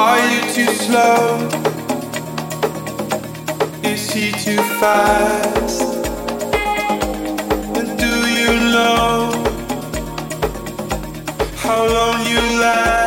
Are you too slow? Is he too fast? And do you know how long you last?